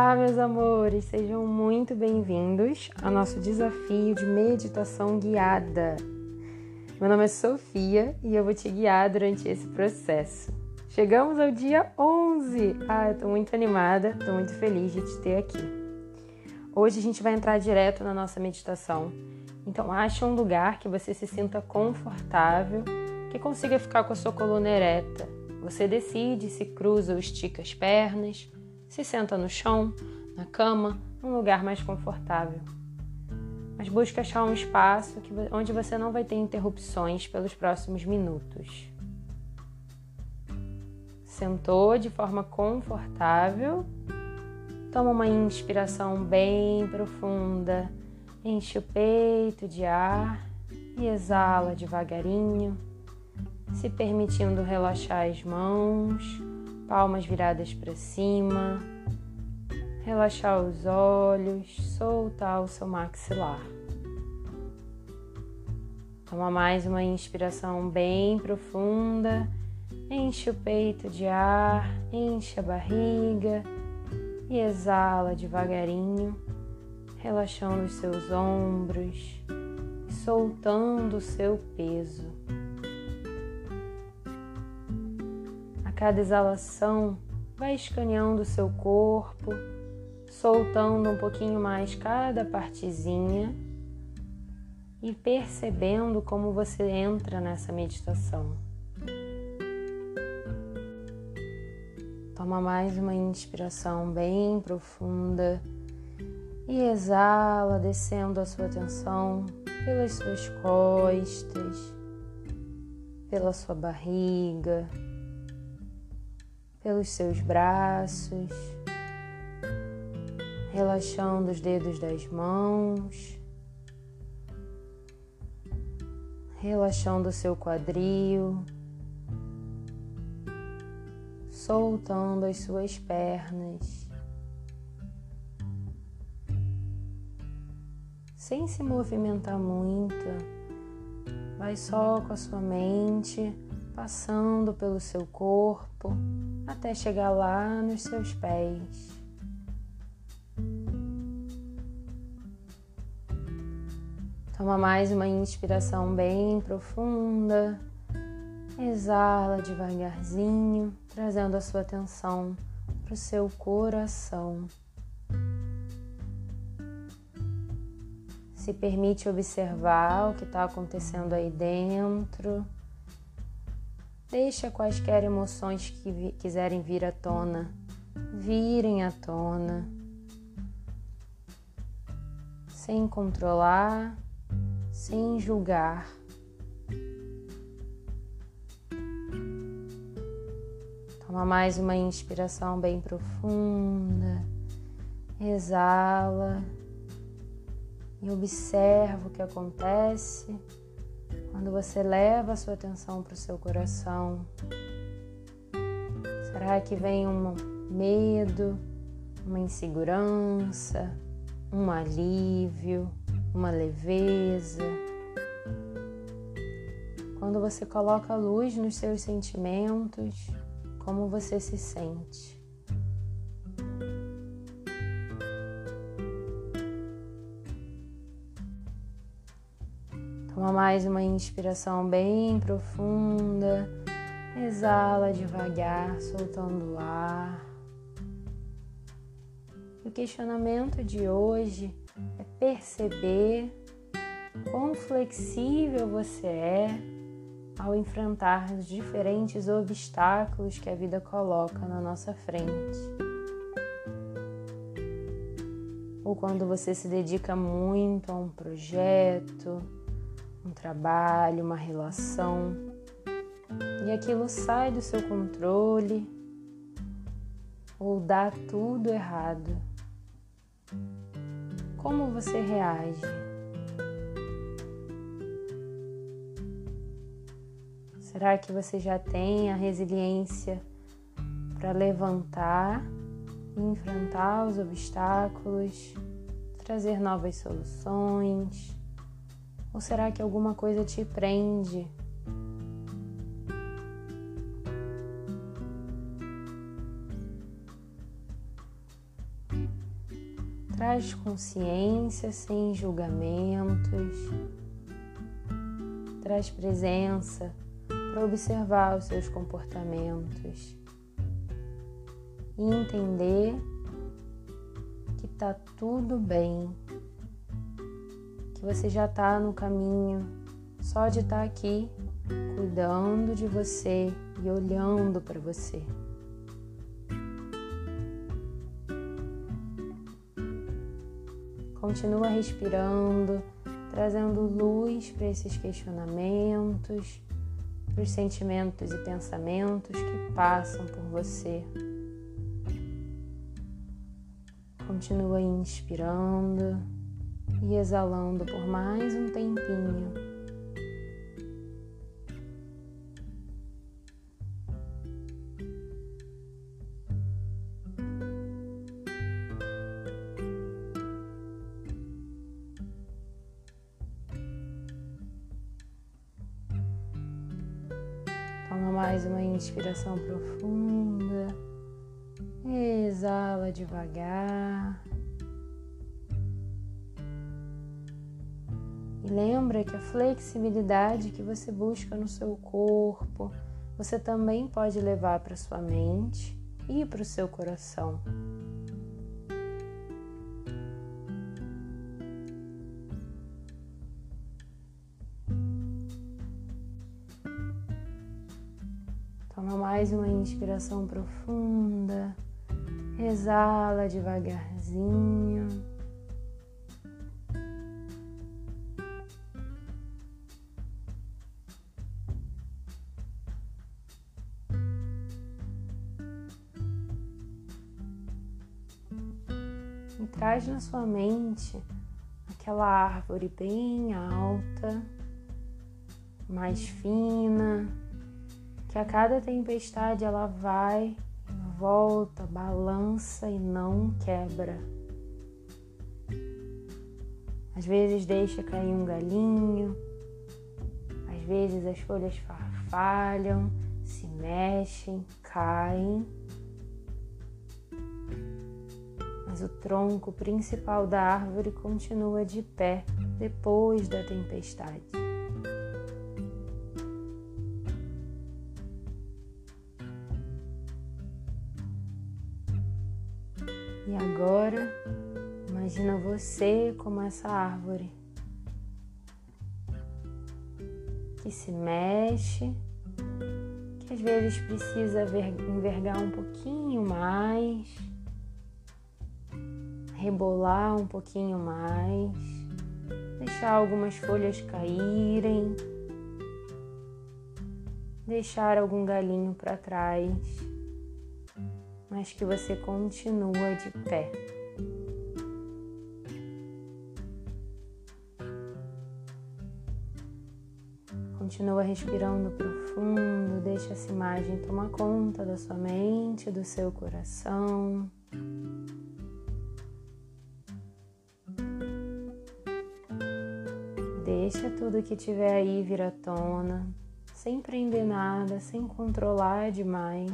Olá, meus amores, sejam muito bem-vindos ao nosso desafio de meditação guiada. Meu nome é Sofia e eu vou te guiar durante esse processo. Chegamos ao dia 11. Ah, eu tô muito animada, tô muito feliz de te ter aqui. Hoje a gente vai entrar direto na nossa meditação. Então, ache um lugar que você se sinta confortável, que consiga ficar com a sua coluna ereta. Você decide se cruza ou estica as pernas se senta no chão, na cama, num lugar mais confortável. Mas busque achar um espaço que, onde você não vai ter interrupções pelos próximos minutos. Sentou de forma confortável. Toma uma inspiração bem profunda. Enche o peito de ar e exala devagarinho, se permitindo relaxar as mãos palmas viradas para cima, relaxar os olhos, soltar o seu maxilar. Toma mais uma inspiração bem profunda, enche o peito de ar, enche a barriga e exala devagarinho, relaxando os seus ombros e soltando o seu peso. Cada exalação, vai escaneando o seu corpo, soltando um pouquinho mais cada partezinha e percebendo como você entra nessa meditação. Toma mais uma inspiração bem profunda e exala, descendo a sua atenção pelas suas costas, pela sua barriga, pelos seus braços, relaxando os dedos das mãos, relaxando o seu quadril, soltando as suas pernas. Sem se movimentar muito, vai só com a sua mente passando pelo seu corpo até chegar lá nos seus pés. Toma mais uma inspiração bem profunda. Exala devagarzinho, trazendo a sua atenção para o seu coração. Se permite observar o que está acontecendo aí dentro. Deixa quaisquer emoções que vi quiserem vir à tona, virem à tona, sem controlar, sem julgar. Toma mais uma inspiração bem profunda, exala. E observa o que acontece quando você leva a sua atenção para o seu coração, será que vem um medo, uma insegurança, um alívio, uma leveza? Quando você coloca luz nos seus sentimentos, como você se sente? Toma mais uma inspiração bem profunda. Exala devagar, soltando o ar. o questionamento de hoje é perceber quão flexível você é ao enfrentar os diferentes obstáculos que a vida coloca na nossa frente. Ou quando você se dedica muito a um projeto, um trabalho, uma relação, e aquilo sai do seu controle ou dá tudo errado. Como você reage? Será que você já tem a resiliência para levantar enfrentar os obstáculos, trazer novas soluções? Ou será que alguma coisa te prende? Traz consciência sem julgamentos. Traz presença para observar os seus comportamentos e entender que tá tudo bem, que você já tá no caminho só de estar tá aqui cuidando de você e olhando para você. Continua respirando, trazendo luz para esses questionamentos, para os sentimentos e pensamentos que passam por você. Continua inspirando e exalando por mais um tempinho. Toma mais uma inspiração profunda. Exala devagar. Lembra que a flexibilidade que você busca no seu corpo, você também pode levar para sua mente e para o seu coração. Toma mais uma inspiração profunda. Exala devagarzinho. E traz na sua mente aquela árvore bem alta, mais fina, que a cada tempestade ela vai, volta, balança e não quebra. Às vezes deixa cair um galinho, às vezes as folhas farfalham, se mexem, caem. Mas o tronco principal da árvore continua de pé depois da tempestade. E agora, imagina você como essa árvore que se mexe, que às vezes precisa envergar um pouquinho mais, rebolar um pouquinho mais, deixar algumas folhas caírem, deixar algum galinho para trás mas que você continua de pé. Continua respirando profundo, deixa essa imagem tomar conta da sua mente, do seu coração. Deixa tudo que tiver aí vir à tona, sem prender nada, sem controlar demais.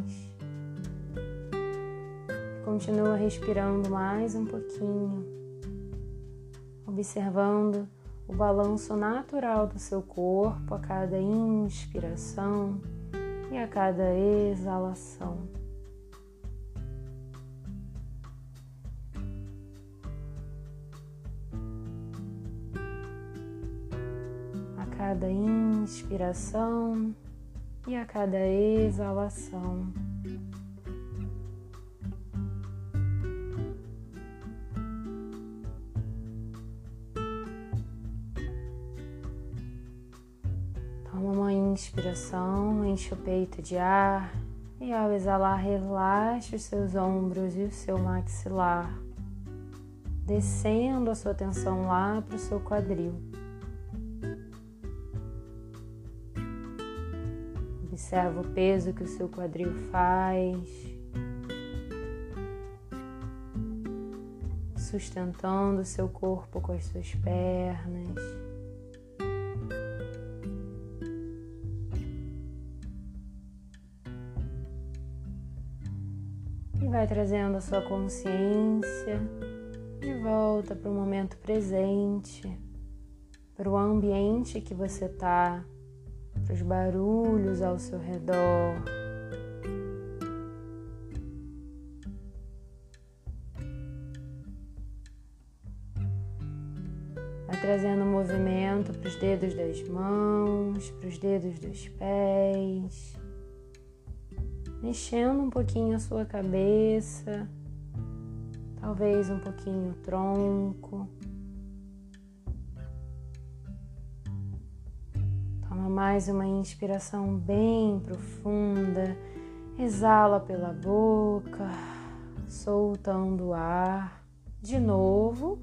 Continua respirando mais um pouquinho, observando o balanço natural do seu corpo a cada inspiração e a cada exalação. Cada inspiração e a cada exalação. inspiração, enche o peito de ar e ao exalar, relaxe os seus ombros e o seu maxilar, descendo a sua atenção lá para o seu quadril. Observa o peso que o seu quadril faz, sustentando o seu corpo com as suas pernas. vai trazendo a sua consciência de volta para o momento presente, para o ambiente que você está, para os barulhos ao seu redor. Vai trazendo movimento para os dedos das mãos, para os dedos dos pés, mexendo um pouquinho a sua cabeça talvez um pouquinho o tronco. Mais uma inspiração bem profunda, exala pela boca, soltando o ar. De novo,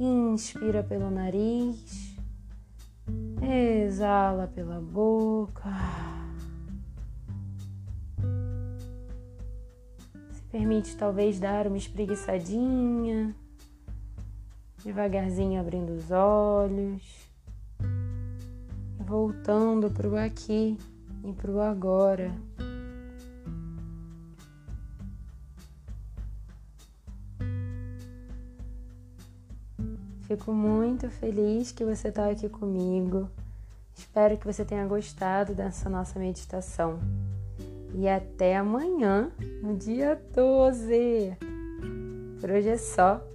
inspira pelo nariz, exala pela boca. Permite talvez dar uma espreguiçadinha, devagarzinho abrindo os olhos, voltando para o aqui e para o agora. Fico muito feliz que você está aqui comigo. Espero que você tenha gostado dessa nossa meditação. E até amanhã, no dia 12. Por hoje é só.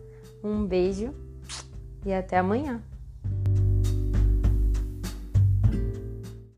Um beijo e até amanhã.